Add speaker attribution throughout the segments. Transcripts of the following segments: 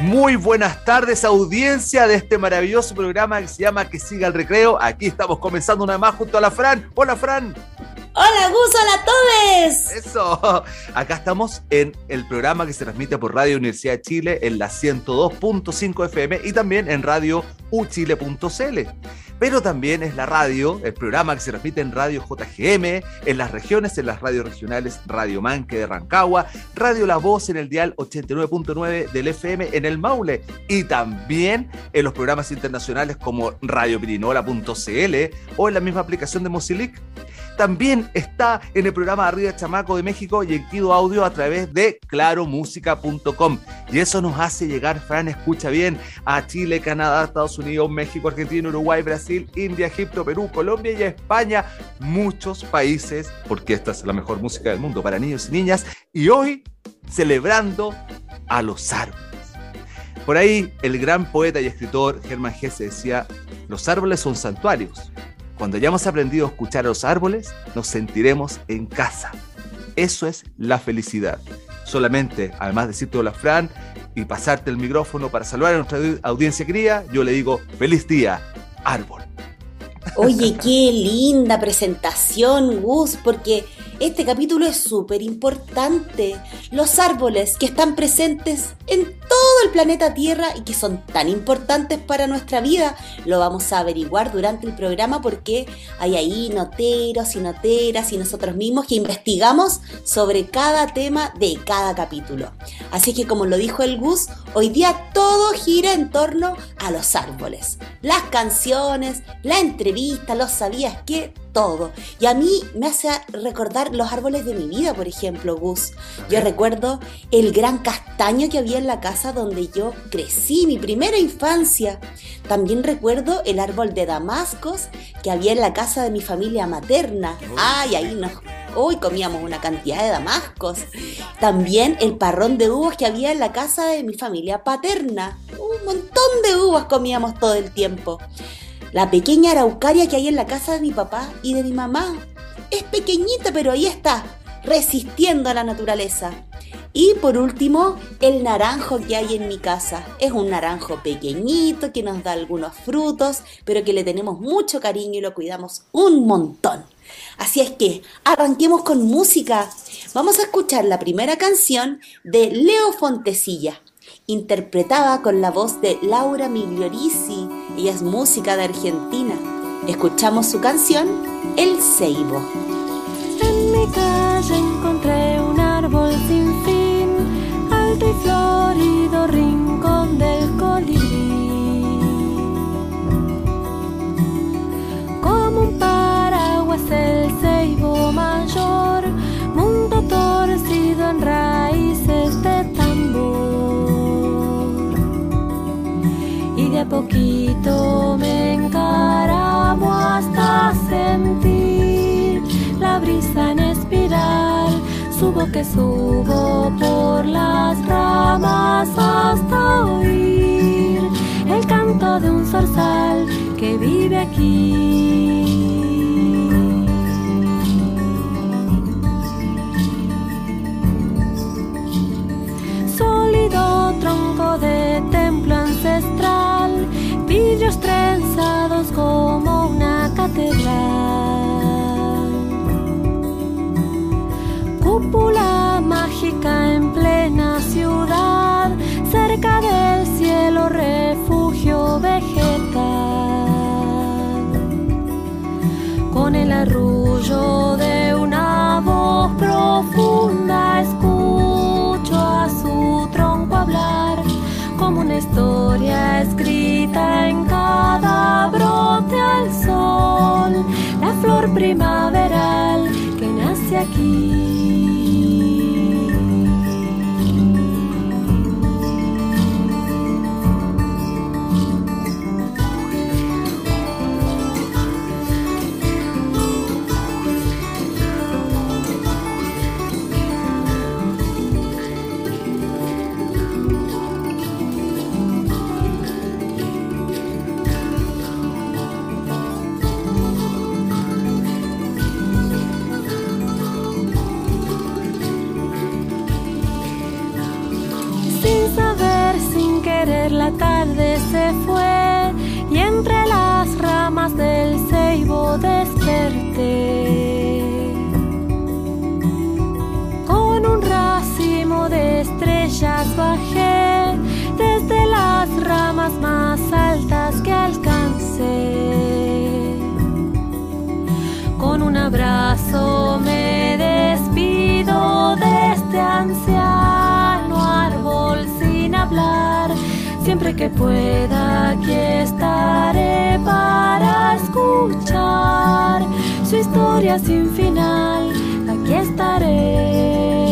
Speaker 1: muy buenas tardes, audiencia de este maravilloso programa que se llama Que siga el recreo. Aquí estamos comenzando una más junto a la Fran. Hola, Fran.
Speaker 2: Hola Gus, hola todos.
Speaker 1: Eso, acá estamos en el programa que se transmite por Radio Universidad de Chile en la 102.5 FM y también en radio uchile.cl pero también es la radio, el programa que se transmite en Radio JGM, en las regiones, en las radios regionales Radio Manque de Rancagua, Radio La Voz en el dial 89.9 del FM en el Maule y también en los programas internacionales como radiopirinola.cl o en la misma aplicación de Mozilic también está en el programa Arriba Chamaco de México y en Kido Audio a través de claromúsica.com. Y eso nos hace llegar, Fran, escucha bien, a Chile, Canadá, Estados Unidos, México, Argentina, Uruguay, Brasil, India, Egipto, Perú, Colombia y España. Muchos países, porque esta es la mejor música del mundo para niños y niñas. Y hoy celebrando a los árboles. Por ahí, el gran poeta y escritor Germán Gese decía, los árboles son santuarios, cuando hayamos aprendido a escuchar a los árboles, nos sentiremos en casa. Eso es la felicidad. Solamente, además de decirte hola Fran y pasarte el micrófono para saludar a nuestra audiencia querida, yo le digo feliz día, árbol.
Speaker 2: Oye, qué linda presentación, Gus, porque este capítulo es súper importante. Los árboles que están presentes en todo el planeta Tierra y que son tan importantes para nuestra vida, lo vamos a averiguar durante el programa porque hay ahí noteros y noteras y nosotros mismos que investigamos sobre cada tema de cada capítulo. Así que como lo dijo el Gus, hoy día todo gira en torno a los árboles. Las canciones, la entrevista, los sabías que todo. Y a mí me hace recordar los árboles de mi vida, por ejemplo, Gus. Yo recuerdo el gran castaño que había en la casa donde yo crecí, mi primera infancia. También recuerdo el árbol de damascos que había en la casa de mi familia materna. Ay, ahí nos hoy comíamos una cantidad de damascos. También el parrón de uvas que había en la casa de mi familia paterna. Un montón de uvas comíamos todo el tiempo. La pequeña araucaria que hay en la casa de mi papá y de mi mamá. Es pequeñita, pero ahí está, resistiendo a la naturaleza. Y por último, el naranjo que hay en mi casa. Es un naranjo pequeñito que nos da algunos frutos, pero que le tenemos mucho cariño y lo cuidamos un montón. Así es que arranquemos con música. Vamos a escuchar la primera canción de Leo Fontecilla interpretada con la voz de Laura Migliorisi. Ella es música de Argentina. Escuchamos su canción, El Ceibo.
Speaker 3: En mi calle encontré un árbol sin fin, alto y florido rincón Subo que subo por las ramas hasta oír el canto de un zorzal que vive aquí. Sólido tronco de templo ancestral pillos trenzados como una catedral. Mágica en plena ciudad, cerca del cielo refugio vegetal. Con el arrullo de una voz profunda escucho a su tronco hablar como una historia escrita en cada brote al sol, la flor primaveral que nace aquí. Tarde se fue y entre las ramas del ceibo desperté. Con un racimo de estrellas bajé desde las ramas más altas que alcancé. Con un abrazo me despido de este anciano Siempre que pueda aquí estaré para escuchar su historia sin final. Aquí estaré.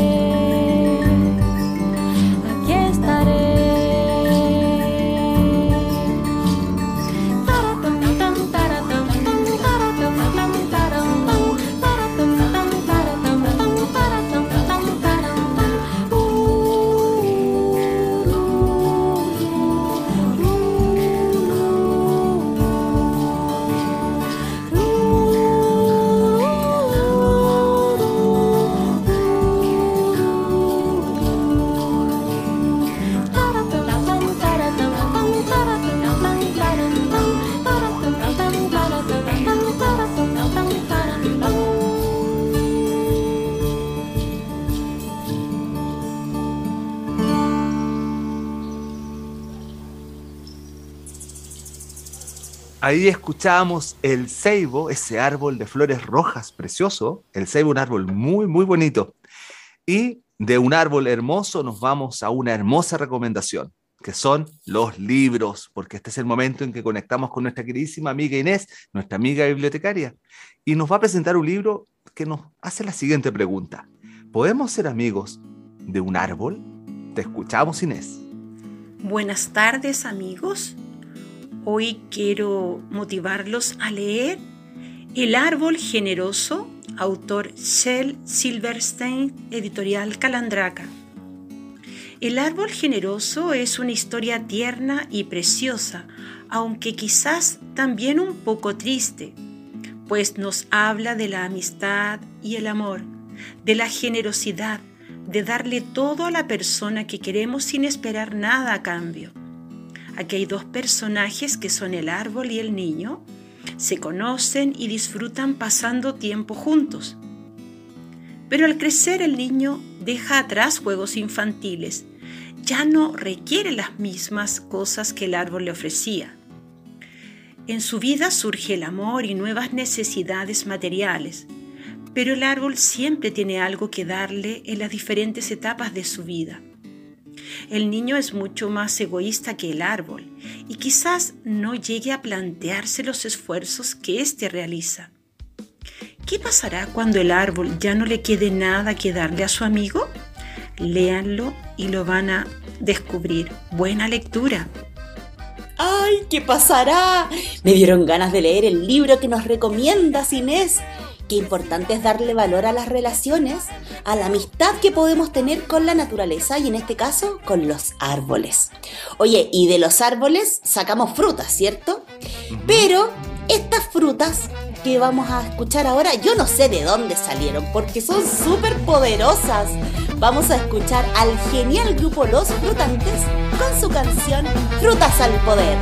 Speaker 1: Ahí escuchábamos el ceibo, ese árbol de flores rojas precioso. El ceibo, un árbol muy, muy bonito. Y de un árbol hermoso nos vamos a una hermosa recomendación, que son los libros, porque este es el momento en que conectamos con nuestra queridísima amiga Inés, nuestra amiga bibliotecaria, y nos va a presentar un libro que nos hace la siguiente pregunta. ¿Podemos ser amigos de un árbol? Te escuchamos, Inés.
Speaker 4: Buenas tardes amigos. Hoy quiero motivarlos a leer El árbol generoso, autor Shell Silverstein, editorial Calandraca. El árbol generoso es una historia tierna y preciosa, aunque quizás también un poco triste, pues nos habla de la amistad y el amor, de la generosidad, de darle todo a la persona que queremos sin esperar nada a cambio. Aquí hay dos personajes que son el árbol y el niño. Se conocen y disfrutan pasando tiempo juntos. Pero al crecer el niño deja atrás juegos infantiles. Ya no requiere las mismas cosas que el árbol le ofrecía. En su vida surge el amor y nuevas necesidades materiales, pero el árbol siempre tiene algo que darle en las diferentes etapas de su vida. El niño es mucho más egoísta que el árbol y quizás no llegue a plantearse los esfuerzos que éste realiza. ¿Qué pasará cuando el árbol ya no le quede nada que darle a su amigo? Léanlo y lo van a descubrir. Buena lectura.
Speaker 2: ¡Ay, qué pasará! Me dieron ganas de leer el libro que nos recomiendas, Inés. Qué importante es darle valor a las relaciones, a la amistad que podemos tener con la naturaleza y en este caso con los árboles. Oye, y de los árboles sacamos frutas, ¿cierto? Pero estas frutas que vamos a escuchar ahora, yo no sé de dónde salieron porque son súper poderosas. Vamos a escuchar al genial grupo Los Frutantes con su canción Frutas al Poder.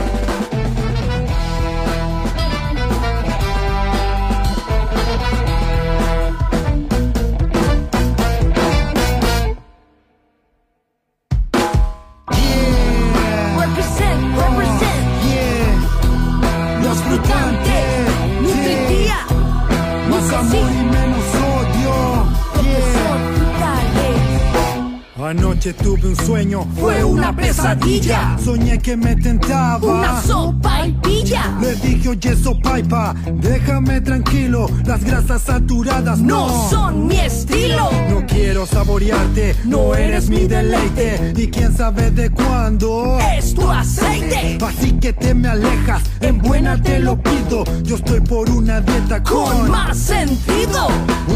Speaker 5: Tuve un sueño,
Speaker 6: Fue una pesadilla.
Speaker 5: soñé que me tentaba.
Speaker 6: Una sopa y pilla.
Speaker 5: Le dije, oye, sopaipa, déjame tranquilo, las grasas saturadas no.
Speaker 6: No son mi estilo.
Speaker 5: No quiero saborearte, no eres mi deleite. Y quién sabe de cuándo.
Speaker 6: Es tu aceite.
Speaker 5: Así que te me alejas, en buena te lo pido. Yo estoy por una dieta
Speaker 6: Con
Speaker 5: con
Speaker 6: más sentido.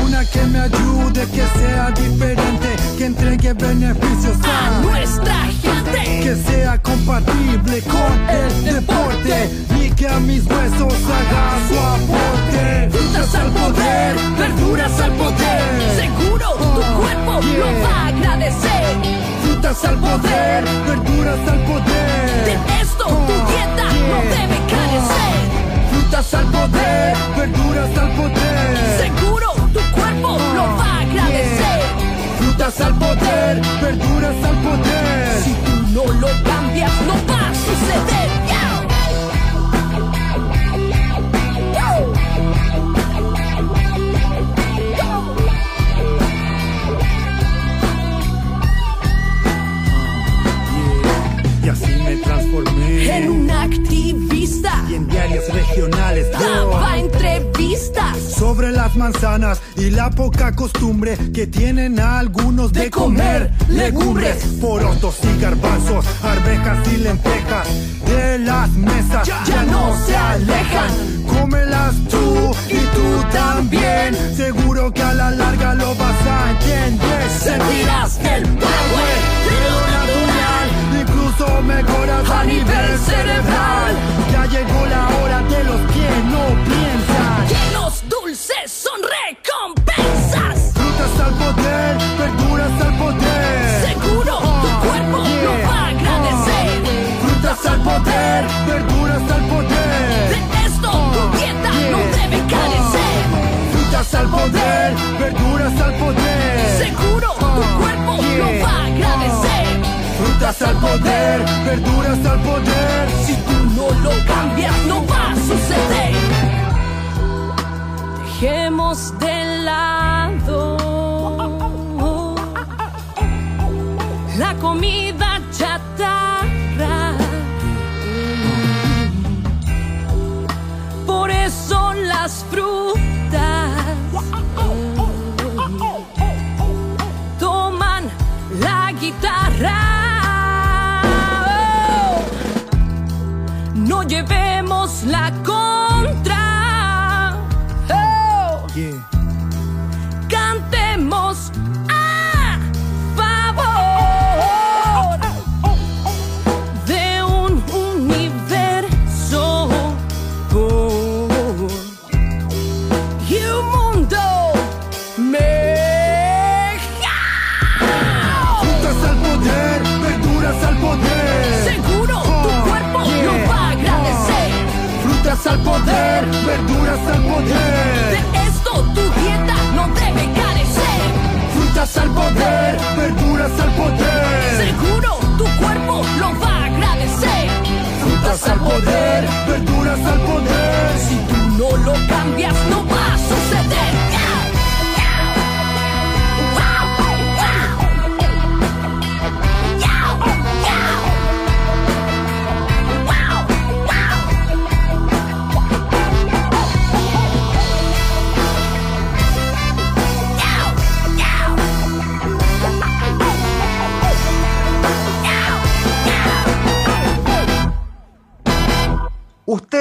Speaker 5: una que me ayude, que sea diferente, que entregue beneficios
Speaker 6: A
Speaker 5: a
Speaker 6: nuestra gente.
Speaker 5: que sea compatible con el deporte y que a mis huesos haga su aporte.
Speaker 6: Frutas al poder, verduras al poder. Seguro tu cuerpo lo va a agradecer.
Speaker 5: Frutas al poder, verduras al poder. Sobre las manzanas y la poca costumbre que tienen algunos de,
Speaker 6: de comer legumbres,
Speaker 5: porotos y garbanzos, arvejas y lentejas de las mesas
Speaker 6: ya, ya no se alejan.
Speaker 5: Cómelas tú y tú también. Seguro que a la larga lo vas a entender.
Speaker 6: Sentirás el power de lo natural.
Speaker 5: Incluso mejoras
Speaker 6: a nivel cerebral.
Speaker 5: Ya llegó la hora de los que no piensan.
Speaker 6: Son recompensas.
Speaker 5: Frutas al poder, verduras al poder.
Speaker 6: Seguro tu cuerpo
Speaker 5: yeah.
Speaker 6: lo va a agradecer.
Speaker 5: Frutas al poder, verduras al poder.
Speaker 6: De esto tu dieta no debe carecer.
Speaker 5: Frutas al poder, verduras al poder.
Speaker 6: Seguro tu cuerpo lo va a agradecer.
Speaker 5: Frutas al poder, verduras al poder.
Speaker 6: Si tú no lo cambias, no va a suceder. Dejemos de lado la comida chatarra. Por eso las frutas toman la guitarra. No llevemos la
Speaker 5: verduras al poder.
Speaker 6: Si tú no lo cambias, no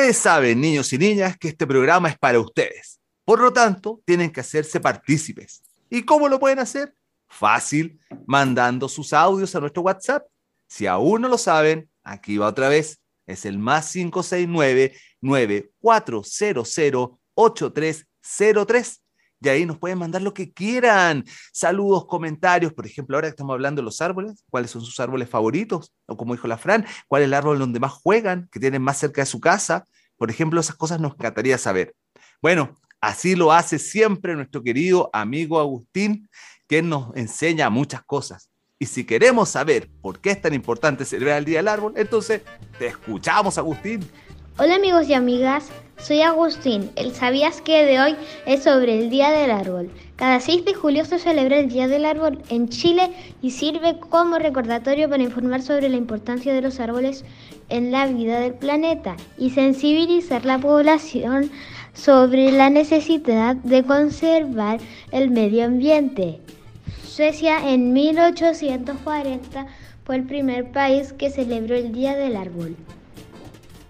Speaker 1: Ustedes saben, niños y niñas, que este programa es para ustedes. Por lo tanto, tienen que hacerse partícipes. ¿Y cómo lo pueden hacer? Fácil, mandando sus audios a nuestro WhatsApp. Si aún no lo saben, aquí va otra vez. Es el más 569-9400-8303. Y ahí nos pueden mandar lo que quieran. Saludos, comentarios. Por ejemplo, ahora que estamos hablando de los árboles, ¿cuáles son sus árboles favoritos? O como dijo la Fran, ¿cuál es el árbol donde más juegan, que tienen más cerca de su casa? Por ejemplo, esas cosas nos encantaría saber. Bueno, así lo hace siempre nuestro querido amigo Agustín, que nos enseña muchas cosas. Y si queremos saber por qué es tan importante celebrar el Día del Árbol, entonces te escuchamos, Agustín.
Speaker 7: Hola amigos y amigas, soy Agustín. El sabías que de hoy es sobre el Día del Árbol. Cada 6 de julio se celebra el Día del Árbol en Chile y sirve como recordatorio para informar sobre la importancia de los árboles en la vida del planeta y sensibilizar la población sobre la necesidad de conservar el medio ambiente. Suecia en 1840 fue el primer país que celebró el Día del Árbol.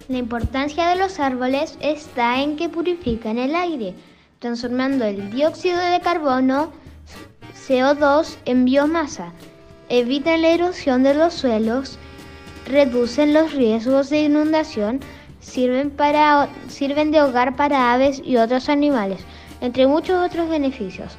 Speaker 7: La importancia de los árboles está en que purifican el aire, transformando el dióxido de carbono, CO2, en biomasa, evitan la erosión de los suelos, reducen los riesgos de inundación, sirven, para, sirven de hogar para aves y otros animales, entre muchos otros beneficios.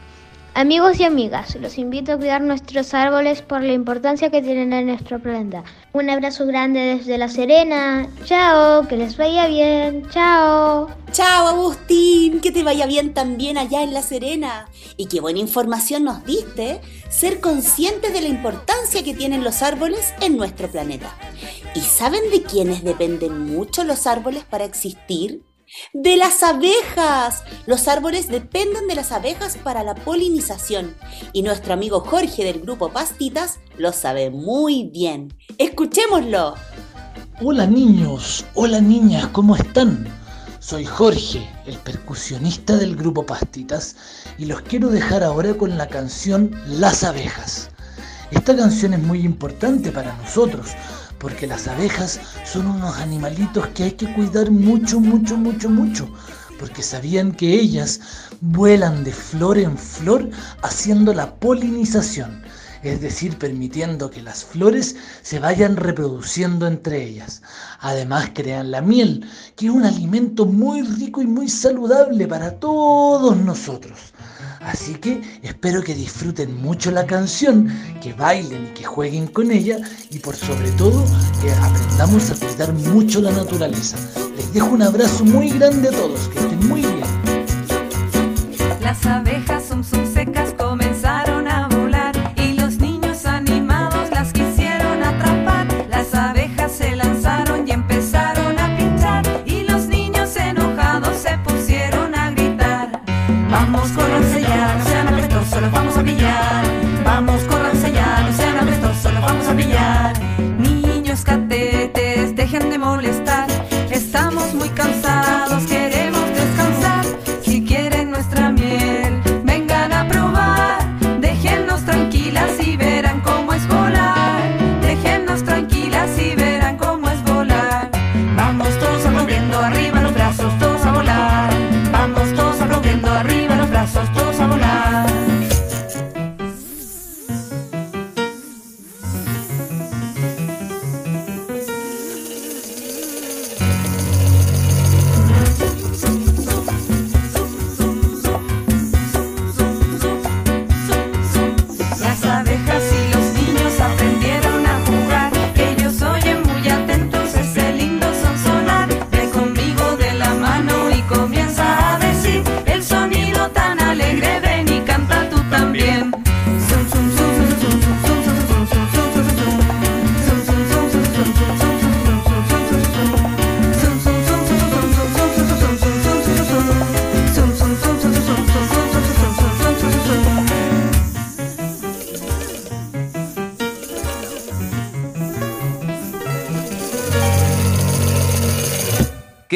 Speaker 7: Amigos y amigas, los invito a cuidar nuestros árboles por la importancia que tienen en nuestro planeta. Un abrazo grande desde La Serena. Chao, que les vaya bien. Chao.
Speaker 2: Chao Agustín, que te vaya bien también allá en La Serena. Y qué buena información nos diste, ser conscientes de la importancia que tienen los árboles en nuestro planeta. ¿Y saben de quiénes dependen mucho los árboles para existir? De las abejas. Los árboles dependen de las abejas para la polinización. Y nuestro amigo Jorge del grupo Pastitas lo sabe muy bien. Escuchémoslo.
Speaker 8: Hola niños, hola niñas, ¿cómo están? soy Jorge, el percusionista del grupo Pastitas, y los quiero dejar ahora con la canción Las abejas. Esta canción es muy importante para nosotros, porque las abejas son unos animalitos que hay que cuidar mucho, mucho, mucho, mucho, porque sabían que ellas vuelan de flor en flor haciendo la polinización es decir, permitiendo que las flores se vayan reproduciendo entre ellas. Además crean la miel, que es un alimento muy rico y muy saludable para todos nosotros. Así que espero que disfruten mucho la canción, que bailen y que jueguen con ella y por sobre todo que aprendamos a cuidar mucho la naturaleza. Les dejo un abrazo muy grande a todos, que estén muy bien.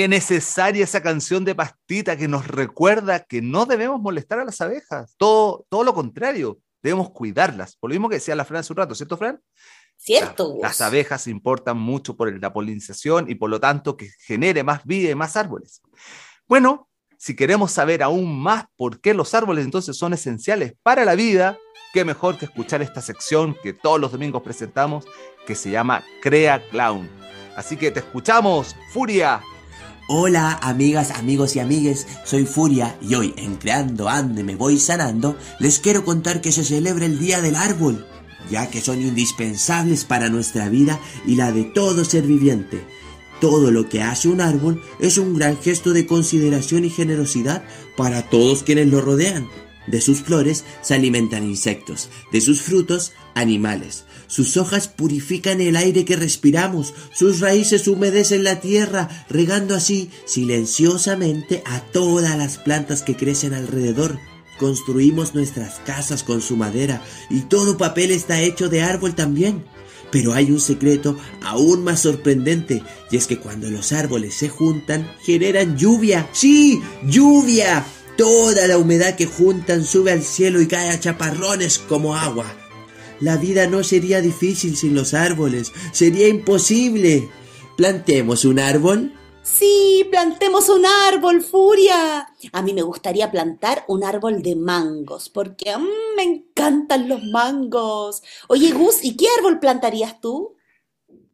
Speaker 1: Qué necesaria esa canción de pastita que nos recuerda que no debemos molestar a las abejas. Todo, todo lo contrario, debemos cuidarlas. Por lo mismo que decía la Fran hace un rato, ¿cierto, Fran?
Speaker 2: Cierto.
Speaker 1: Las, las abejas importan mucho por la polinización y por lo tanto que genere más vida y más árboles. Bueno, si queremos saber aún más por qué los árboles entonces son esenciales para la vida, qué mejor que escuchar esta sección que todos los domingos presentamos, que se llama Crea Clown. Así que te escuchamos, Furia.
Speaker 9: Hola amigas, amigos y amigues, soy Furia y hoy en Creando Ande Me Voy Sanando les quiero contar que se celebra el Día del Árbol, ya que son indispensables para nuestra vida y la de todo ser viviente. Todo lo que hace un árbol es un gran gesto de consideración y generosidad para todos quienes lo rodean. De sus flores se alimentan insectos, de sus frutos animales. Sus hojas purifican el aire que respiramos, sus raíces humedecen la tierra, regando así silenciosamente a todas las plantas que crecen alrededor. Construimos nuestras casas con su madera y todo papel está hecho de árbol también. Pero hay un secreto aún más sorprendente, y es que cuando los árboles se juntan, generan lluvia. ¡Sí! ¡Lluvia! Toda la humedad que juntan sube al cielo y cae a chaparrones como agua. La vida no sería difícil sin los árboles, sería imposible. ¿Plantemos un árbol?
Speaker 2: Sí, plantemos un árbol, Furia. A mí me gustaría plantar un árbol de mangos, porque mm, me encantan los mangos. Oye, Gus, ¿y qué árbol plantarías tú?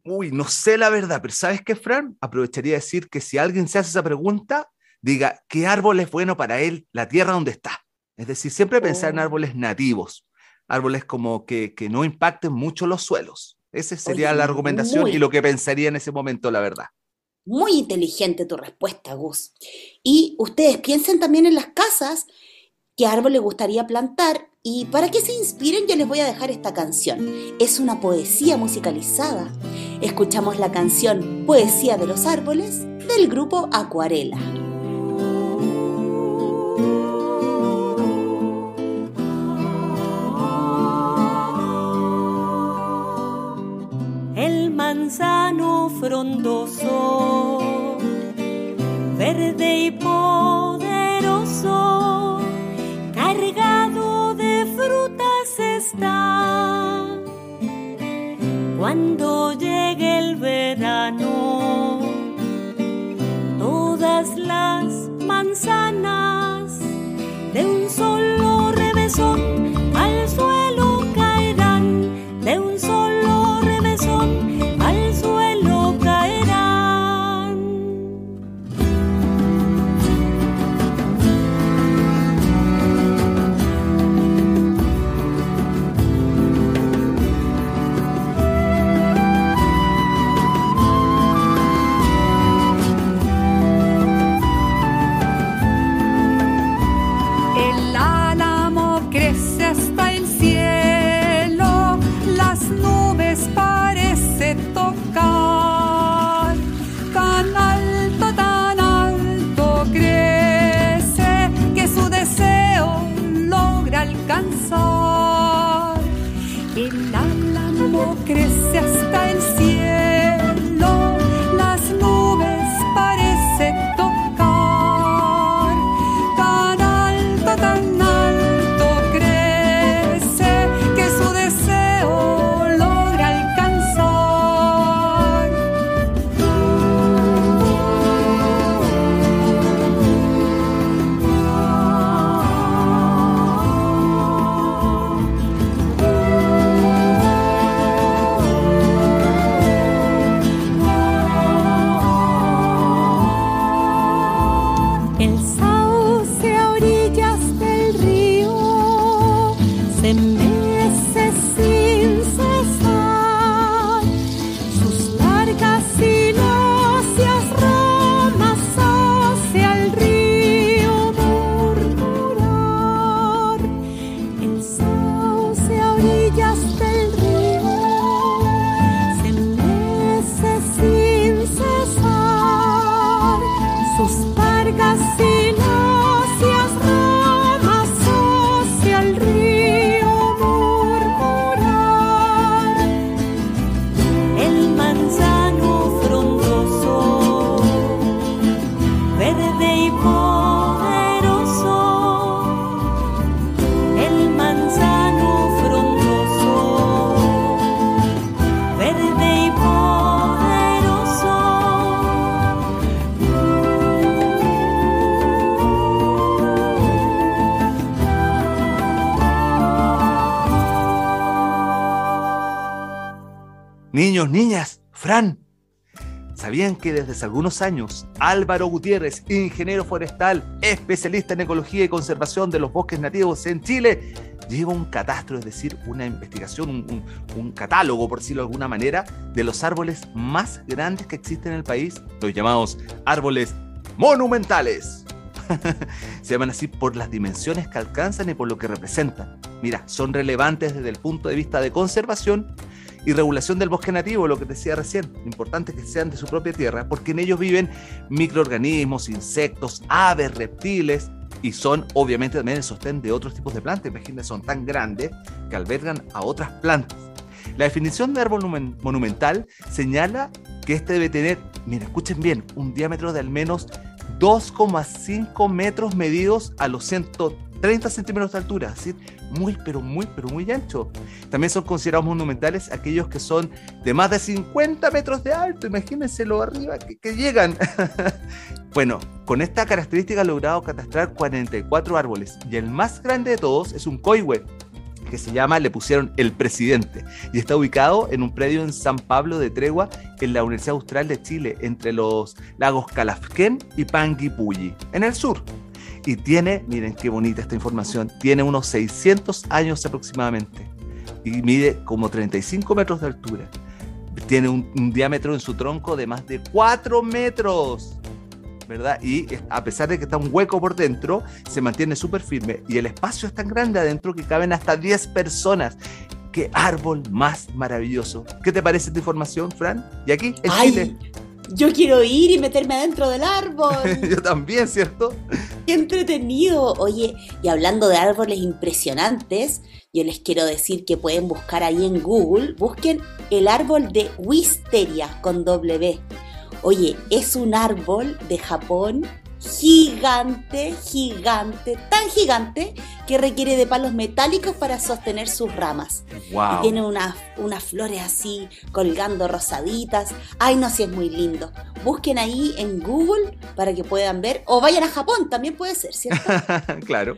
Speaker 1: Uy, no sé la verdad, pero ¿sabes qué, Fran? Aprovecharía de decir que si alguien se hace esa pregunta, diga, ¿qué árbol es bueno para él, la tierra donde está? Es decir, siempre pensar en
Speaker 2: Oh.
Speaker 1: árboles nativos, árboles como que, que no impacten mucho los suelos. Esa sería
Speaker 2: Oye,
Speaker 1: la argumentación
Speaker 2: muy-
Speaker 1: y lo que pensaría en ese momento, la verdad.
Speaker 2: Muy inteligente tu respuesta, Gus. Y ustedes piensen también en las casas, qué árbol les gustaría plantar y para que se inspiren yo les voy a dejar esta canción. Es una poesía musicalizada. Escuchamos la canción Poesía de los Árboles del grupo Acuarela.
Speaker 10: El manzano frondoso verde y poderoso, cargado de frutas está. Cuando
Speaker 1: ¿sabían que desde hace algunos años Álvaro Gutiérrez, ingeniero forestal, especialista en ecología y conservación de los bosques nativos en Chile, lleva un catastro, es decir, una investigación, un catálogo, por decirlo de alguna manera, de los árboles más grandes que existen en el país, los llamados árboles monumentales? Se llaman así por las dimensiones que alcanzan y por lo que representan. Mira, son relevantes desde el punto de vista de conservación y regulación del bosque nativo, lo que decía recién. Importante que sean de su propia tierra, porque en ellos viven microorganismos, insectos, aves, reptiles, y son obviamente también el sostén de otros tipos de plantas. Imagínense, son tan grandes que albergan a otras plantas. La definición de árbol monumen- monumental señala que este debe tener, mira, escuchen bien, un diámetro de al menos 2,5 metros medidos a los 130 centímetros de altura, es decir, muy, pero muy, pero muy ancho. También son considerados monumentales aquellos que son de más de 50 metros de alto, imagínense lo arriba que, que llegan. bueno, con esta característica ha logrado catastrar 44 árboles y el más grande de todos es un coihue, que se llama, le pusieron el presidente, y está ubicado en un predio en San Pablo de Tregua, en la Universidad Austral de Chile, entre los lagos Calafquén y Panguipulli, en el sur. Y tiene, miren qué bonita esta información, tiene unos 600 años aproximadamente, y mide como 35 metros de altura. Tiene un, un diámetro en su tronco de más de 4 metros. ¿verdad? Y a pesar de que está un hueco por dentro, se mantiene súper firme. Y el espacio es tan grande adentro que caben hasta 10 personas. ¡Qué árbol más maravilloso! ¿Qué te parece esta información, Fran? Y aquí, en Chile.
Speaker 2: Yo quiero ir y meterme adentro del árbol.
Speaker 1: Yo también, ¿cierto?
Speaker 2: ¡Qué entretenido! Oye, y hablando de árboles impresionantes, yo les quiero decir que pueden buscar ahí en Google, busquen el árbol de Wisteria con W. Oye, es un árbol de Japón gigante, gigante, tan gigante que requiere de palos metálicos para sostener sus ramas.
Speaker 1: Wow.
Speaker 2: Y tiene unas, unas flores así colgando rosaditas. Ay, no, si es muy lindo. Busquen ahí en Google para que puedan ver. O vayan a Japón, también puede ser, ¿cierto?
Speaker 1: claro.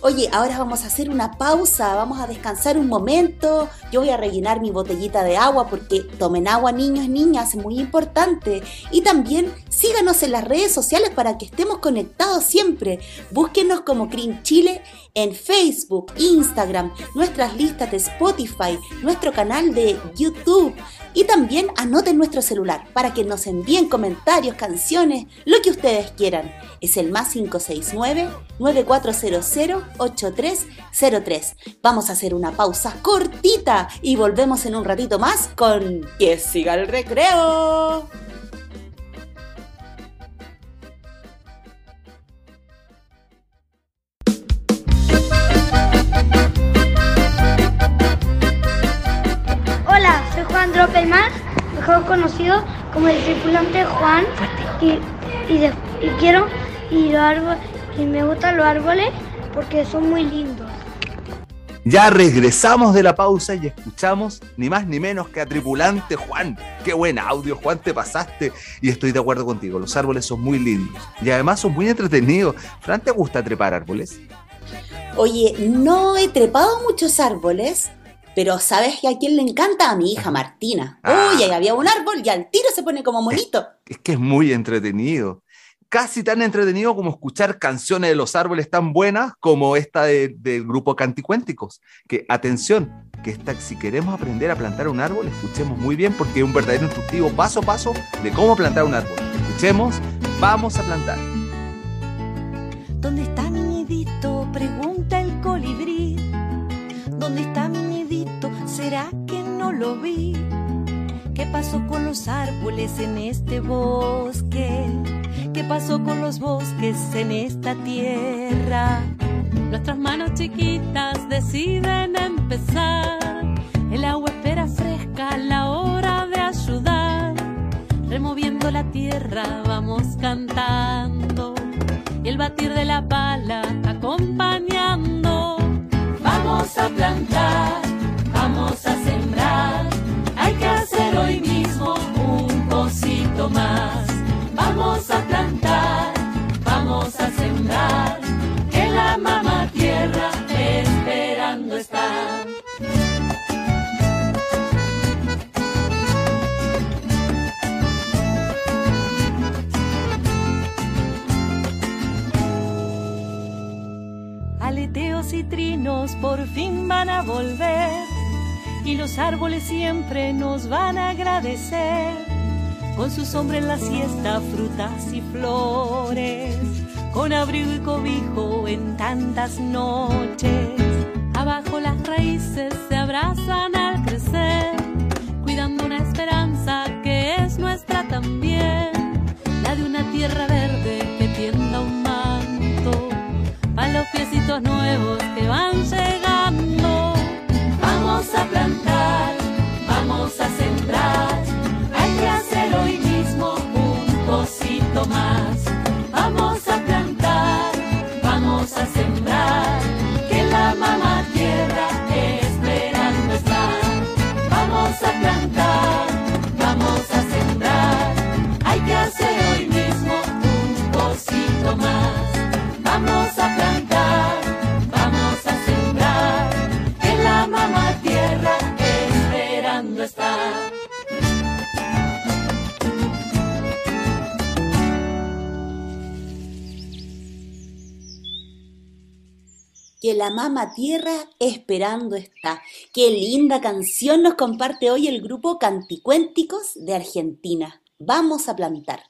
Speaker 2: Oye, ahora vamos a hacer una pausa, vamos a descansar un momento. Yo voy a rellenar mi botellita de agua porque tomen agua niños y niñas, es muy importante. Y también síganos en las redes sociales para que estemos conectados siempre. Búsquenos como Cream Chile en Facebook, Instagram, nuestras listas de Spotify, nuestro canal de YouTube. Y también anoten nuestro celular para que nos envíen comentarios, canciones, lo que ustedes quieran. Es el más 569-9400-8303. Vamos a hacer una pausa cortita y volvemos en un ratito más con Que siga el recreo.
Speaker 7: Hola, soy Juan Droppelman, mejor conocido como el tripulante Juan. Y, y, de- y quiero y los árboles, y me gustan los árboles porque son muy lindos.
Speaker 1: Ya regresamos de la pausa y escuchamos ni más ni menos que a Tripulante Juan. Qué buen audio, Juan, te pasaste. Y estoy de acuerdo contigo, los árboles son muy lindos. Y además son muy entretenidos. Fran, ¿te gusta trepar árboles?
Speaker 2: Oye, no he trepado muchos árboles, pero ¿sabes que a quién le encanta? A mi hija Martina.
Speaker 1: Ah.
Speaker 2: Oye, había un árbol y al tiro se pone como monito.
Speaker 1: Es que es muy entretenido. Casi tan entretenido como escuchar canciones de los árboles tan buenas como esta de- del grupo Canticuénticos. Que, atención, que esta, si queremos aprender a plantar un árbol, escuchemos muy bien porque es un verdadero instructivo paso a paso de cómo plantar un árbol. Escuchemos, vamos a plantar.
Speaker 11: ¿Dónde está mi nidito? Pregunta el colibrí. ¿Dónde está mi nidito? ¿Será que no lo vi? ¿Qué pasó con los árboles en este bosque? ¿Qué pasó con los bosques en esta tierra?
Speaker 10: Nuestras manos chiquitas deciden empezar. El agua espera fresca la hora de ayudar. Removiendo la tierra vamos cantando. Y el batir de la pala acompañando. Vamos a plantar, vamos a sembrar. Hay que hacer hoy mismo un cosito más.
Speaker 11: Por fin van a volver y los árboles siempre nos van a agradecer con su sombra en la siesta, frutas y flores, con abrigo y cobijo en tantas noches.
Speaker 10: Abajo las raíces se abrazan al crecer, cuidando una esperanza que es nuestra también, la de una tierra verde piecitos nuevos que van llegando. La
Speaker 2: mama tierra esperando está. Qué linda canción nos comparte hoy el grupo Canticuénticos de Argentina. Vamos a plantar.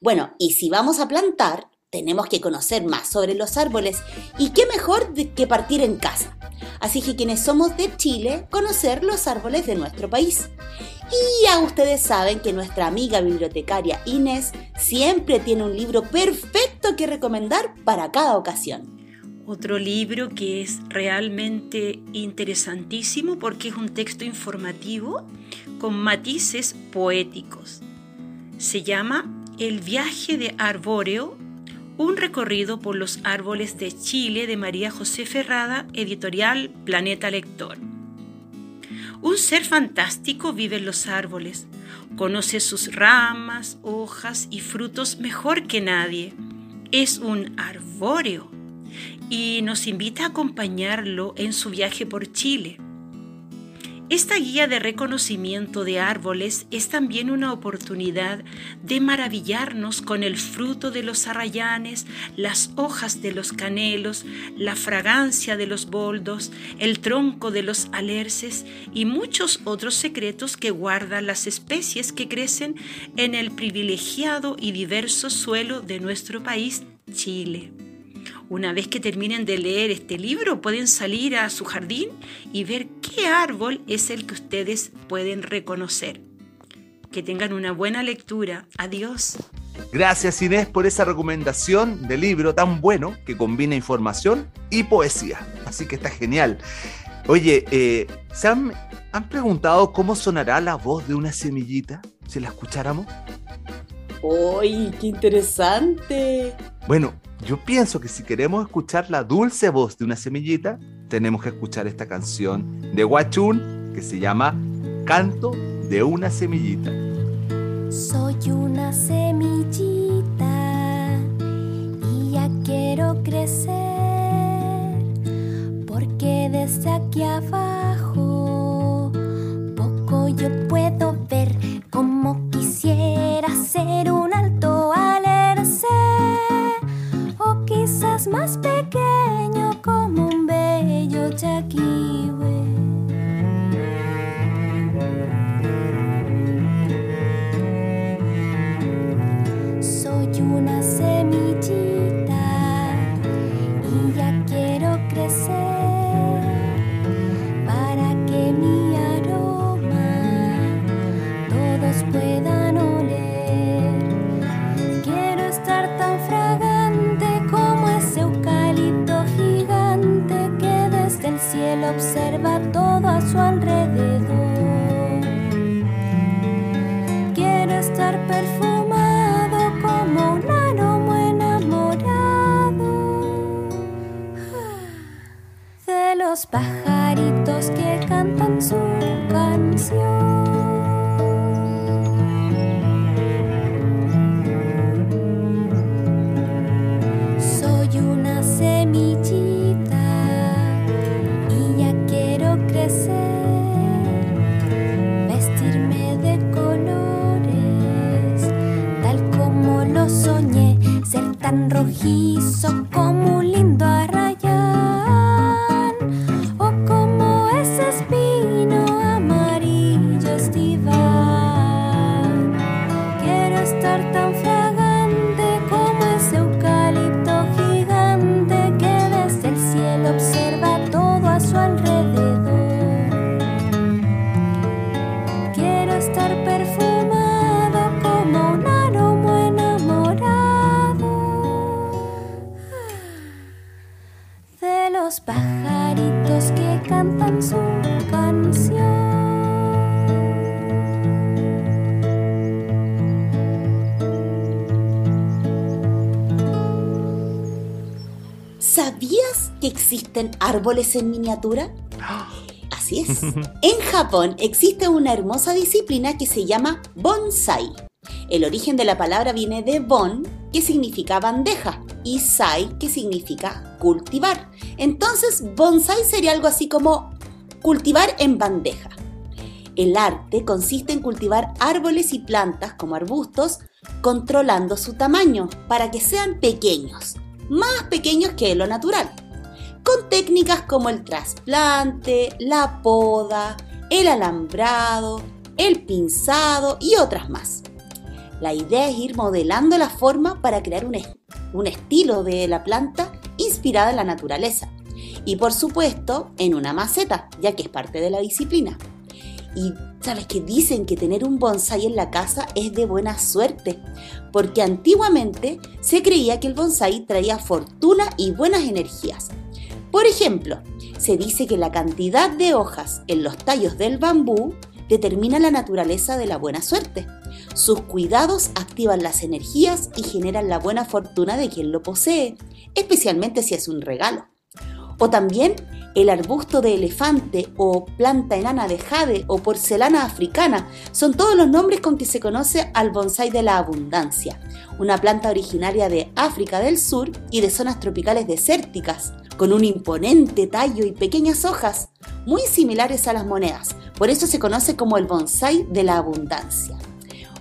Speaker 2: Bueno, y si vamos a plantar, tenemos que conocer más sobre los árboles y qué mejor que partir en casa. Así que quienes somos de Chile, conocer los árboles de nuestro país. Y ya ustedes saben que nuestra amiga bibliotecaria Inés siempre tiene un libro perfecto que recomendar para cada ocasión.
Speaker 4: Otro libro que es realmente interesantísimo porque es un texto informativo con matices poéticos. Se llama El viaje de Arbóreo, un recorrido por los árboles de Chile de María José Ferrada, editorial Planeta Lector. Un ser fantástico vive en los árboles, conoce sus ramas, hojas y frutos mejor que nadie. Es un arbóreo y nos invita a acompañarlo en su viaje por Chile. Esta guía de reconocimiento de árboles es también una oportunidad de maravillarnos con el fruto de los arrayanes, las hojas de los canelos, la fragancia de los boldos, el tronco de los alerces y muchos otros secretos que guardan las especies que crecen en el privilegiado y diverso suelo de nuestro país, Chile. Una vez que terminen de leer este libro, pueden salir a su jardín y ver qué árbol es el que ustedes pueden reconocer. Que tengan una buena lectura. Adiós.
Speaker 1: Gracias Inés por esa recomendación de libro tan bueno que combina información y poesía. Así que está genial. Oye, eh, ¿se han, han preguntado cómo sonará la voz de una semillita si la escucháramos?
Speaker 2: ¡Uy, qué interesante!
Speaker 1: Bueno, yo pienso que si queremos escuchar la dulce voz de una semillita, tenemos que escuchar esta canción de Huachún que se llama Canto de una semillita.
Speaker 3: Soy una semillita y ya quiero crecer porque desde aquí abajo poco yo puedo ver como quisiera ser un alto más pequeño como un bello chaquiwe.
Speaker 2: Existen árboles en miniatura? Así es. En Japón existe una hermosa disciplina que se llama bonsai. El origen de la palabra viene de bon, que significa bandeja, y sai, que significa cultivar. Entonces, bonsai sería algo así como cultivar en bandeja. El arte consiste en cultivar árboles y plantas como arbustos, controlando su tamaño para que sean pequeños, más pequeños que lo natural, con técnicas como el trasplante, la poda, el alambrado, el pinzado y otras más. La idea es ir modelando la forma para crear un, es- un estilo de la planta inspirada en la naturaleza. Y por supuesto, en una maceta, ya que es parte de la disciplina. Y sabes que dicen que tener un bonsai en la casa es de buena suerte, porque antiguamente se creía que el bonsai traía fortuna y buenas energías. Por ejemplo, se dice que la cantidad de hojas en los tallos del bambú determina la naturaleza de la buena suerte. Sus cuidados activan las energías y generan la buena fortuna de quien lo posee, especialmente si es un regalo. O también el arbusto de elefante o planta enana de jade o porcelana africana son todos los nombres con que se conoce al bonsái de la abundancia, una planta originaria de África del Sur y de zonas tropicales desérticas, con un imponente tallo y pequeñas hojas, muy similares a las monedas. Por eso se conoce como el bonsái de la abundancia.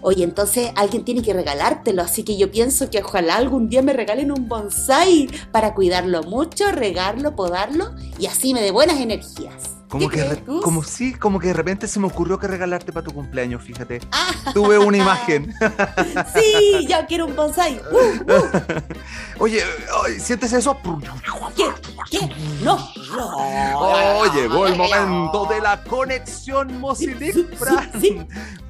Speaker 2: Oye, entonces alguien tiene que regalártelo, así que yo pienso que ojalá algún día me regalen un bonsái para cuidarlo mucho, regarlo, podarlo y así me dé buenas energías.
Speaker 1: Como
Speaker 2: ¿Qué
Speaker 1: que,
Speaker 2: crees,
Speaker 1: como sí, como que de repente se me ocurrió que regalarte para tu cumpleaños, fíjate.
Speaker 2: Ah.
Speaker 1: Tuve una imagen.
Speaker 2: Sí, yo quiero un bonsái. Uh, uh.
Speaker 1: Oye, ¿sientes eso?
Speaker 2: ¿Qué? ¿Qué? No.
Speaker 1: Oh, llegó el momento de la conexión Mozilic, Fran.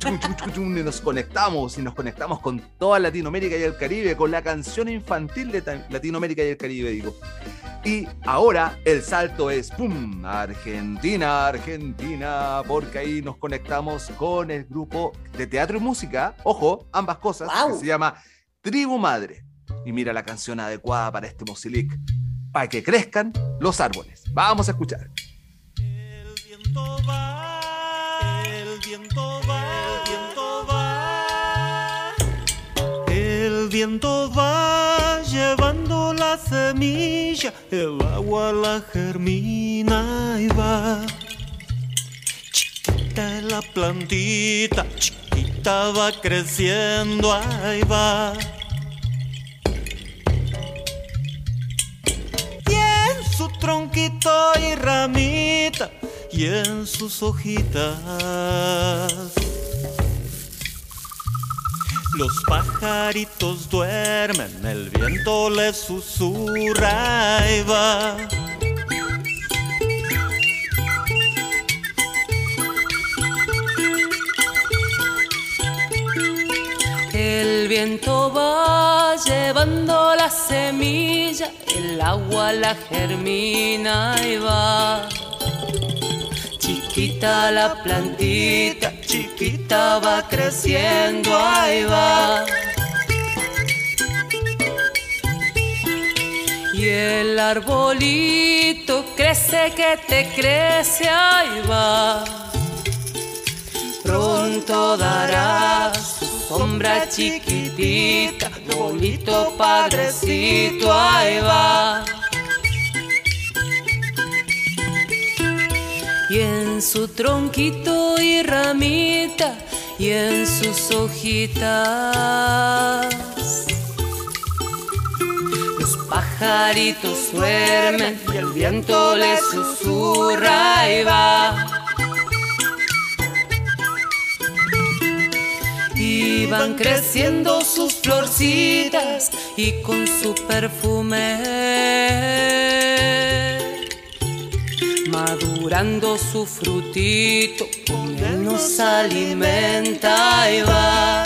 Speaker 1: Y nos conectamos, y nos conectamos con toda Latinoamérica y el Caribe, con la canción infantil de Latinoamérica y el Caribe, digo. Y ahora el salto es ¡pum! Argentina, Argentina, porque ahí nos conectamos con el grupo de teatro y música, ojo, ambas cosas, que se llama Tribu Madre. Y mira la canción adecuada para este Mozilic, para que crezcan los árboles. Vamos a escuchar.
Speaker 12: El viento va, el viento va. El viento va llevando la semilla, el agua la germina y va. Chiquita es la plantita, chiquita va creciendo, ahí va. Y en su tronquito y ramita y en sus hojitas. Los pajaritos duermen, el viento les susurra y va.
Speaker 3: El viento va llevando la semilla, el agua la germina y va. Chiquita la plantita, chiquita va creciendo, ahí va. Y el arbolito crece que te crece, ahí va. Pronto darás sombra chiquitita, bonito padrecito, ahí va. Y en su tronquito y ramita, y en sus hojitas. Los pajaritos duermen y el viento les susurra y va. Y van creciendo sus florcitas y con su perfume. Madurando su frutito, con él nos alimenta y va.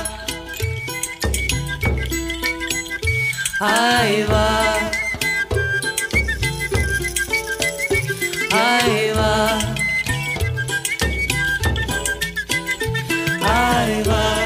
Speaker 3: Ahí va. Ahí va. Ahí va.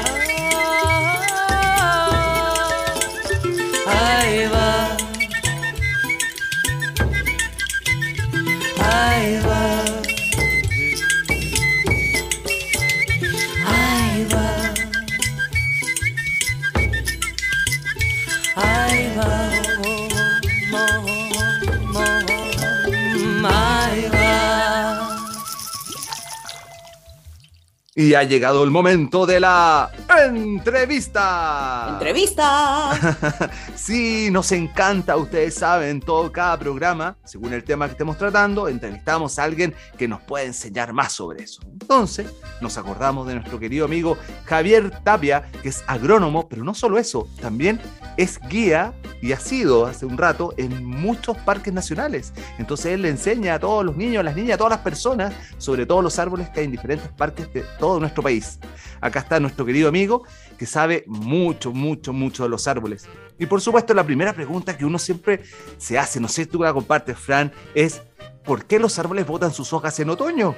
Speaker 1: Y ha llegado el momento de la entrevista.
Speaker 2: Entrevista.
Speaker 1: sí, nos encanta, ustedes saben, todo cada programa, según el tema que estemos tratando, entrevistamos a alguien que nos puede enseñar más sobre eso. Entonces, nos acordamos de nuestro querido amigo Javier Tapia, que es agrónomo, pero no solo eso, también es guía y ha sido hace un rato en muchos parques nacionales. Entonces él le enseña a todos los niños, a las niñas, a todas las personas sobre todos los árboles que hay en diferentes parques de todo nuestro país. Acá está nuestro querido amigo que sabe mucho, mucho, mucho de los árboles. Y por supuesto la primera pregunta que uno siempre se hace, no sé si tú la compartes, Fran, es ¿por qué los árboles botan sus hojas en otoño?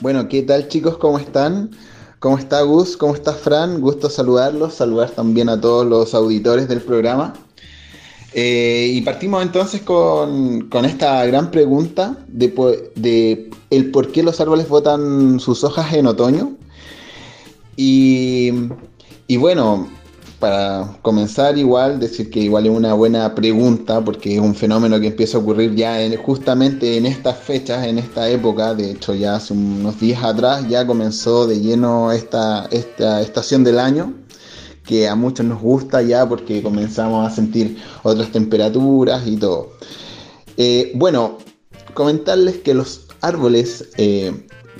Speaker 13: Bueno, ¿qué tal chicos? ¿Cómo están? ¿Cómo está Gus? ¿Cómo está Fran? Gusto saludarlos, saludar también a todos los auditores del programa. Eh, y partimos entonces con, esta gran pregunta de el por qué los árboles botan sus hojas en otoño. Y, y bueno, para comenzar igual, decir que igual es una buena pregunta porque es un fenómeno que empieza a ocurrir ya en- justamente en estas fechas, en esta época, de hecho ya hace unos días atrás ya comenzó de lleno esta, esta estación del año que a muchos nos gusta ya porque comenzamos a sentir otras temperaturas y todo. Eh, bueno, comentarles que los árboles eh,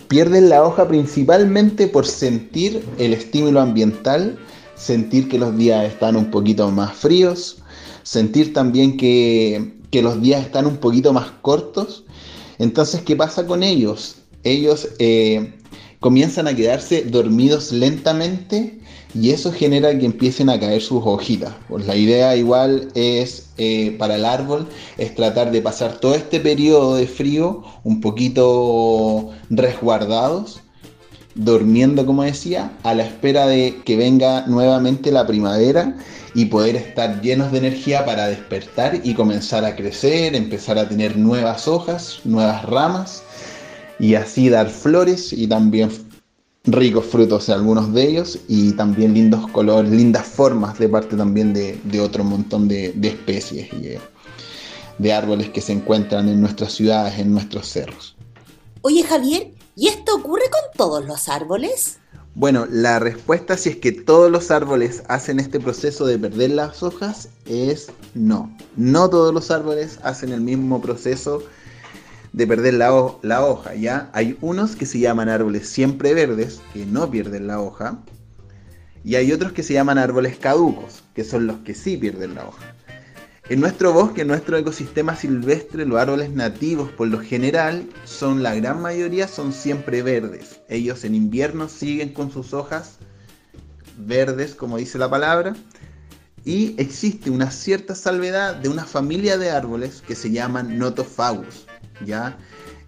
Speaker 13: pierden la hoja principalmente por sentir el estímulo ambiental, sentir que los días están un poquito más fríos, sentir también que, que los días están un poquito más cortos. Entonces, ¿qué pasa con ellos? Ellos eh, comienzan a quedarse dormidos lentamente y eso genera que empiecen a caer sus hojitas. Pues la idea igual es eh, para el árbol es tratar de pasar todo este periodo de frío un poquito resguardados, durmiendo como decía, a la espera de que venga nuevamente la primavera y poder estar llenos de energía para despertar y comenzar a crecer, empezar a tener nuevas hojas, nuevas ramas y así dar flores y también ricos frutos algunos de ellos y también lindos colores, lindas formas de parte también de, de otro montón de, de especies y de, de árboles que se encuentran en nuestras ciudades, en nuestros cerros.
Speaker 2: Oye Javier, ¿y esto ocurre con todos los árboles?
Speaker 13: Bueno, la respuesta si es que todos los árboles hacen este proceso de perder las hojas es no. No todos los árboles hacen el mismo proceso de perder la, ho- la hoja, ¿ya? Hay unos que se llaman árboles siempre verdes, que no pierden la hoja, y hay otros que se llaman árboles caducos, que son los que sí pierden la hoja. En nuestro bosque, en nuestro ecosistema silvestre, los árboles nativos por lo general son la gran mayoría son siempre verdes. Ellos en invierno siguen con sus hojas verdes, como dice la palabra, y existe una cierta salvedad de una familia de árboles que se llaman Notofagus, ¿ya?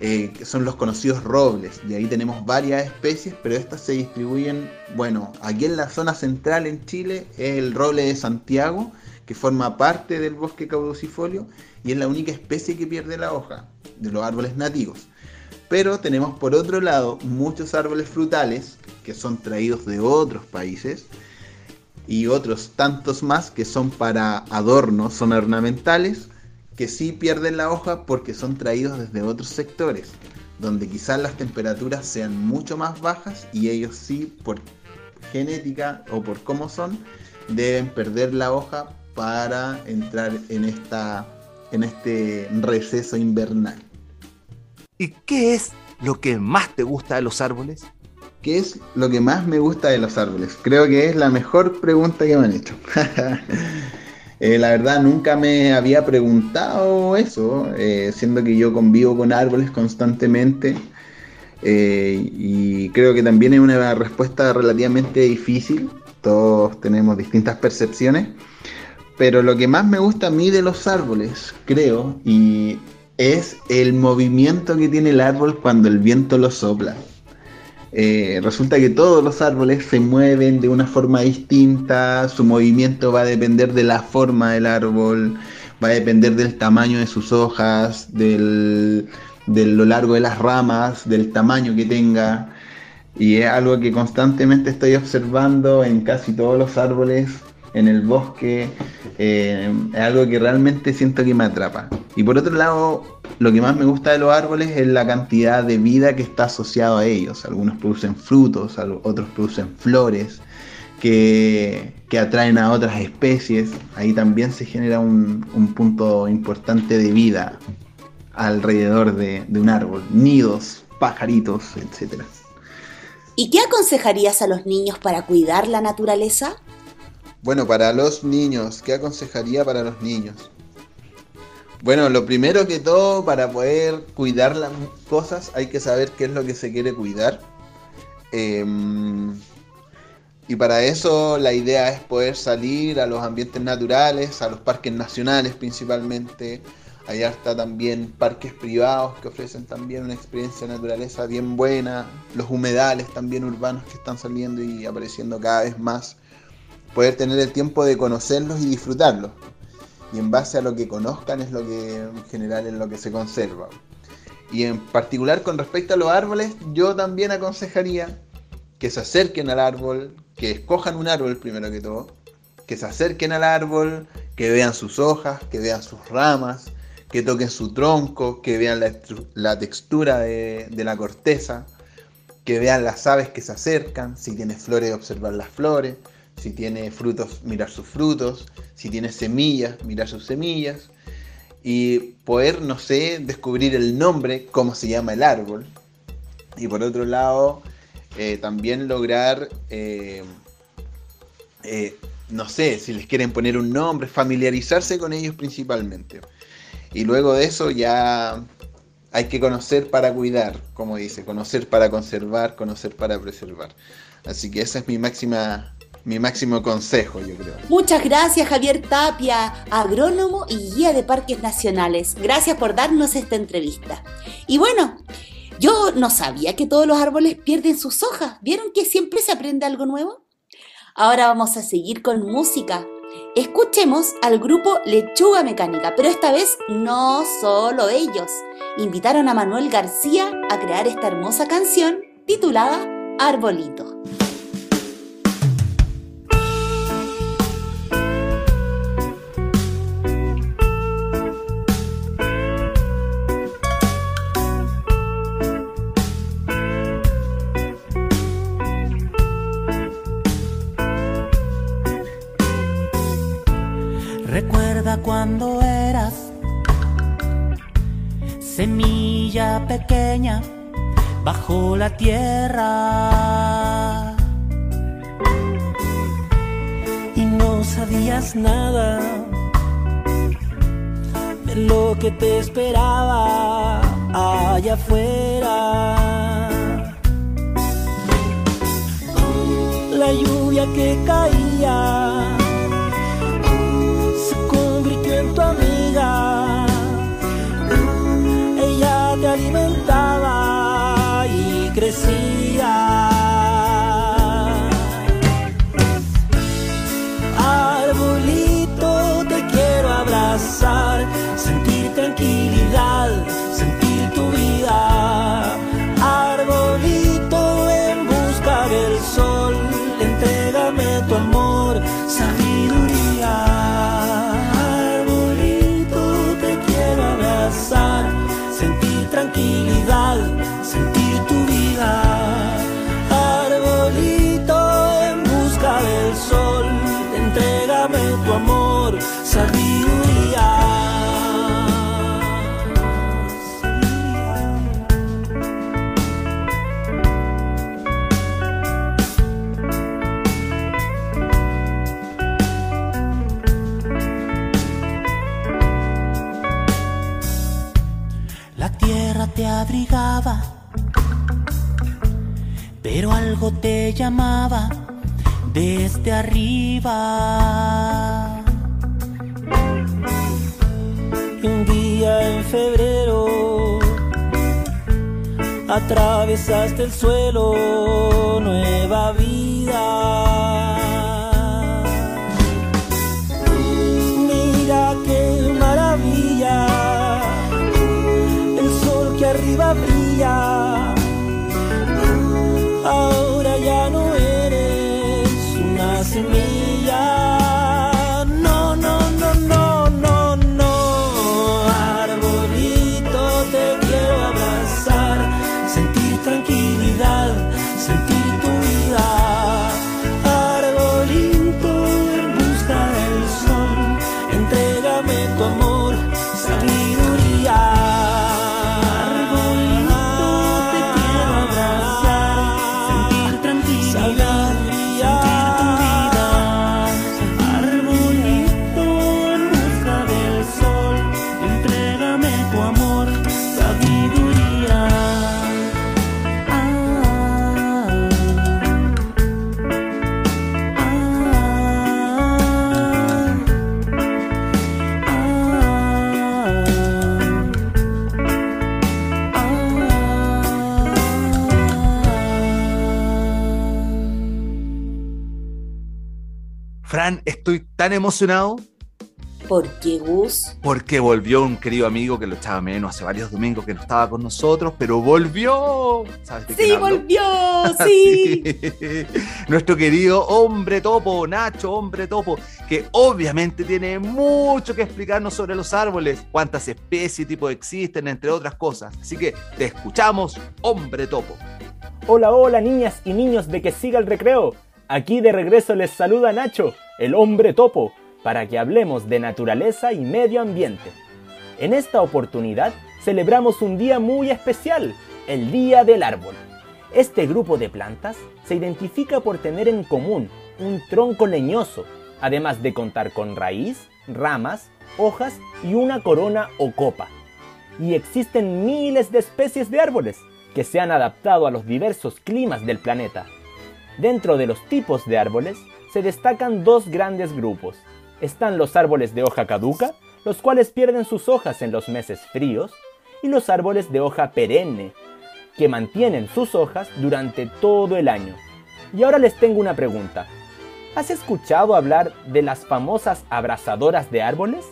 Speaker 13: Eh, que son los conocidos robles, y ahí tenemos varias especies, pero estas se distribuyen, bueno, aquí en la zona central en Chile es el roble de Santiago, que forma parte del bosque caducifolio y es la única especie que pierde la hoja de los árboles nativos. Pero tenemos por otro lado muchos árboles frutales que son traídos de otros países y otros tantos más que son para adornos, son ornamentales, que sí pierden la hoja porque son traídos desde otros sectores, donde quizás las temperaturas sean mucho más bajas y ellos sí, por genética o por cómo son, deben perder la hoja para entrar en, esta, en este receso invernal.
Speaker 1: ¿Y qué es lo que más te gusta de los árboles?
Speaker 13: ¿Qué es lo que más me gusta de los árboles? Creo que es la mejor pregunta que me han hecho. Eh, la verdad nunca me había preguntado eso, eh, siendo que yo convivo con árboles constantemente eh, y creo que también es una respuesta relativamente difícil, todos tenemos distintas percepciones, pero lo que más me gusta a mí de los árboles, creo, y es el movimiento que tiene el árbol cuando el viento lo sopla. Eh, resulta que todos los árboles se mueven de una forma distinta, su movimiento va a depender de la forma del árbol, va a depender del tamaño de sus hojas, del, de lo largo de las ramas, del tamaño que tenga. Y es algo que constantemente estoy observando en casi todos los árboles, en el bosque. eh, es algo que realmente siento que me atrapa. Y por otro lado, lo que más me gusta de los árboles es la cantidad de vida que está asociado a ellos. Algunos producen frutos, otros producen flores que, que atraen a otras especies. Ahí también se genera un, un punto importante de vida alrededor de, de un árbol. Nidos, pajaritos, etc.
Speaker 2: ¿Y qué aconsejarías a los niños para cuidar la naturaleza?
Speaker 13: Bueno, para los niños, ¿qué aconsejaría para los niños? Bueno, lo primero que todo, para poder cuidar las cosas, hay que saber qué es lo que se quiere cuidar. Em, y para eso la idea es poder salir a los ambientes naturales, a los parques nacionales principalmente. Hay harta también parques privados que ofrecen también una experiencia de naturaleza bien buena. Los humedales también urbanos que están saliendo y apareciendo cada vez más. Poder tener el tiempo de conocerlos y disfrutarlos. Y en base a lo que conozcan es lo que en general es lo que se conserva. Y en particular con respecto a los árboles, yo también aconsejaría que se acerquen al árbol, que escojan un árbol primero que todo, que se acerquen al árbol, que vean sus hojas, que vean sus ramas, que toquen su tronco, que vean la, textura de, de la corteza, que vean las aves que se acercan, si tiene flores, observar las flores, si tiene frutos, mirar sus frutos, si tiene semillas, mirar sus semillas, y poder, no sé, descubrir el nombre, cómo se llama el árbol, y por otro lado, eh, también lograr, eh, eh, no sé, si les quieren poner un nombre, familiarizarse con ellos principalmente. Y luego de eso ya hay que conocer para cuidar, como dice, conocer para conservar, conocer para preservar. Así que ese es mi máxima, mi máximo consejo, yo creo.
Speaker 2: Muchas gracias Javier Tapia, agrónomo y guía de parques nacionales. Gracias por darnos esta entrevista. Y bueno, yo no sabía que todos los árboles pierden sus hojas. ¿Vieron que siempre se aprende algo nuevo? Ahora vamos a seguir con música. Escuchemos al grupo Lechuga Mecánica, pero esta vez no solo ellos. Invitaron a Manuel García a crear esta hermosa canción titulada Arbolito.
Speaker 14: Cuando eras semilla pequeña bajo la tierra y no sabías nada de lo que te esperaba allá afuera. La lluvia que caía Ella te alimentaba y crecía. Arbolito, te quiero abrazar, un día en febrero atravesaste el suelo, nueva vida. Mira qué maravilla el sol que arriba brilla. Ahora ya no eres una semilla.
Speaker 1: Estoy tan emocionado
Speaker 2: ¿Por qué, Gus?
Speaker 1: porque volvió un querido amigo que lo echaba menos hace varios domingos que no estaba con nosotros, pero volvió. ¿Sabes de
Speaker 2: Sí,
Speaker 1: quién hablo?
Speaker 2: volvió, sí.
Speaker 1: Sí. Nuestro querido hombre topo, Nacho, hombre topo, que obviamente tiene mucho que explicarnos sobre los árboles, cuántas especies y tipos existen, entre otras cosas. Así que te escuchamos, hombre topo.
Speaker 15: Hola, hola niñas y niños de que siga el recreo. Aquí de regreso les saluda Nacho, el hombre topo, para que hablemos de naturaleza y medio ambiente. En esta oportunidad celebramos un día muy especial, el Día del Árbol. Este grupo de plantas se identifica por tener en común un tronco leñoso, además de contar con raíz, ramas, hojas y una corona o copa. Y existen miles de especies de árboles que se han adaptado a los diversos climas del planeta. Dentro de los tipos de árboles se destacan dos grandes grupos. Están los árboles de hoja caduca, los cuales pierden sus hojas en los meses fríos, y los árboles de hoja perenne, que mantienen sus hojas durante todo el año. Y ahora les tengo una pregunta. ¿Has escuchado hablar de las famosas abrazadoras de árboles?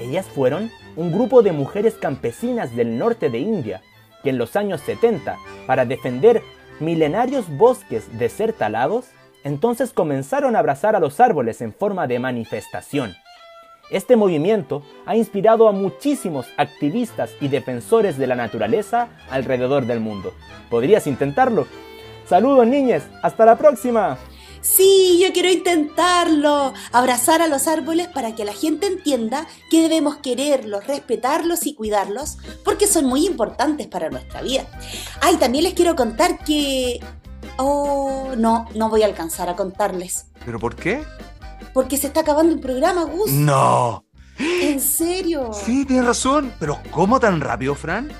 Speaker 15: Ellas fueron un grupo de mujeres campesinas del norte de India, que en los años 70, para defender milenarios bosques de ser talados, entonces comenzaron a abrazar a los árboles en forma de manifestación. Este movimiento ha inspirado a muchísimos activistas y defensores de la naturaleza alrededor del mundo. ¿Podrías intentarlo? Saludos niñas, hasta la próxima.
Speaker 2: Sí, yo quiero intentarlo. Abrazar a los árboles para que la gente entienda que debemos quererlos, respetarlos y cuidarlos porque son muy importantes para nuestra vida. Ay, también les quiero contar que... Oh, no, no voy a alcanzar a contarles.
Speaker 1: ¿Pero por qué?
Speaker 2: Porque se está acabando el programa, Gus.
Speaker 1: No.
Speaker 2: ¿En serio?
Speaker 1: Sí, tienes razón, pero ¿cómo tan rápido, Fran?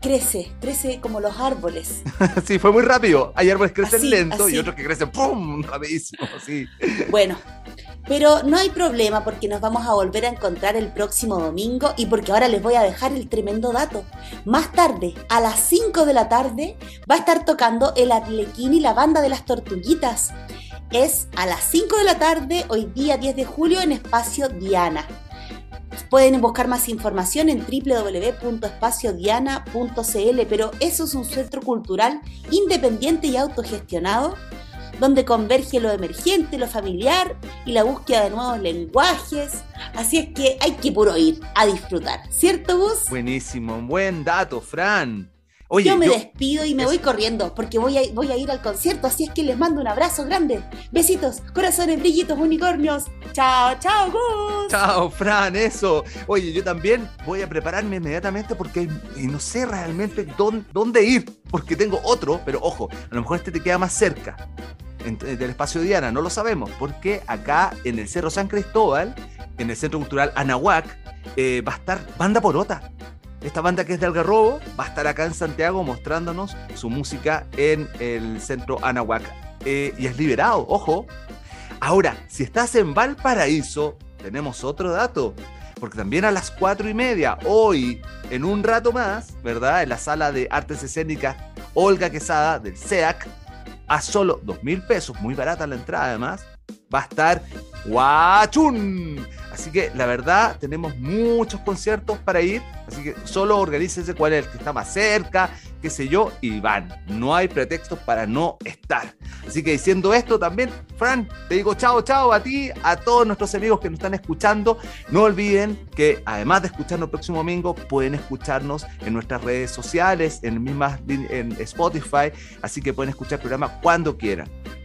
Speaker 2: Crece, crece como los árboles.
Speaker 1: sí, fue muy rápido. Hay árboles que crecen
Speaker 2: Así,
Speaker 1: lento y otros que crecen ¡pum! rapidísimo, sí.
Speaker 2: Bueno, pero no hay problema porque nos vamos a volver a encontrar el próximo domingo y porque ahora les voy a dejar el tremendo dato. Más tarde, a las 5 de la tarde, va a estar tocando el Arlequín y la banda de las tortuguitas. Es a las 5 de la tarde, hoy día 10 de julio, en Espacio Diana. Pueden buscar más información en www.espaciodiana.cl, pero eso es un centro cultural independiente y autogestionado donde converge lo emergente, lo familiar y la búsqueda de nuevos lenguajes. Así es que hay que puro ir a disfrutar, ¿cierto, Gus?
Speaker 1: Buenísimo, buen dato, Fran. Oye,
Speaker 2: yo me
Speaker 1: yo-
Speaker 2: despido y me voy corriendo porque voy a, voy a ir al concierto, así es que les mando un abrazo grande. Besitos, corazones, brillitos, unicornios. Chao, chao, Gus.
Speaker 1: Chao, Fran, eso. Oye, yo también voy a prepararme inmediatamente porque no sé realmente dónde, dónde ir, porque tengo otro, pero ojo, a lo mejor este te queda más cerca en- del espacio Diana, no lo sabemos, porque acá en el Cerro San Cristóbal, en el Centro Cultural Anahuac, eh, va a estar Banda Porota. Esta banda que es de Algarrobo va a estar acá en Santiago mostrándonos su música en el Centro Anahuac. Eh, y es liberado, ojo, Ahora, si estás en Valparaíso, tenemos otro dato. Porque también a las cuatro y media, hoy, en un rato más, ¿verdad? En la sala de artes escénicas Olga Quesada del SEAC, a solo dos mil pesos, muy barata la entrada además, va a estar Guachún. Así que la verdad, tenemos muchos conciertos para ir. Así que solo organícense cuál es el que está más cerca, qué sé yo, y van. No hay pretextos para no estar. Así que diciendo esto también, Fran, te digo chao, chao a ti, a todos nuestros amigos que nos están escuchando. No olviden que además de escucharnos el próximo domingo, pueden escucharnos en nuestras redes sociales, en mismas en Spotify. Así que pueden escuchar el programa cuando quieran.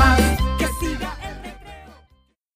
Speaker 16: más.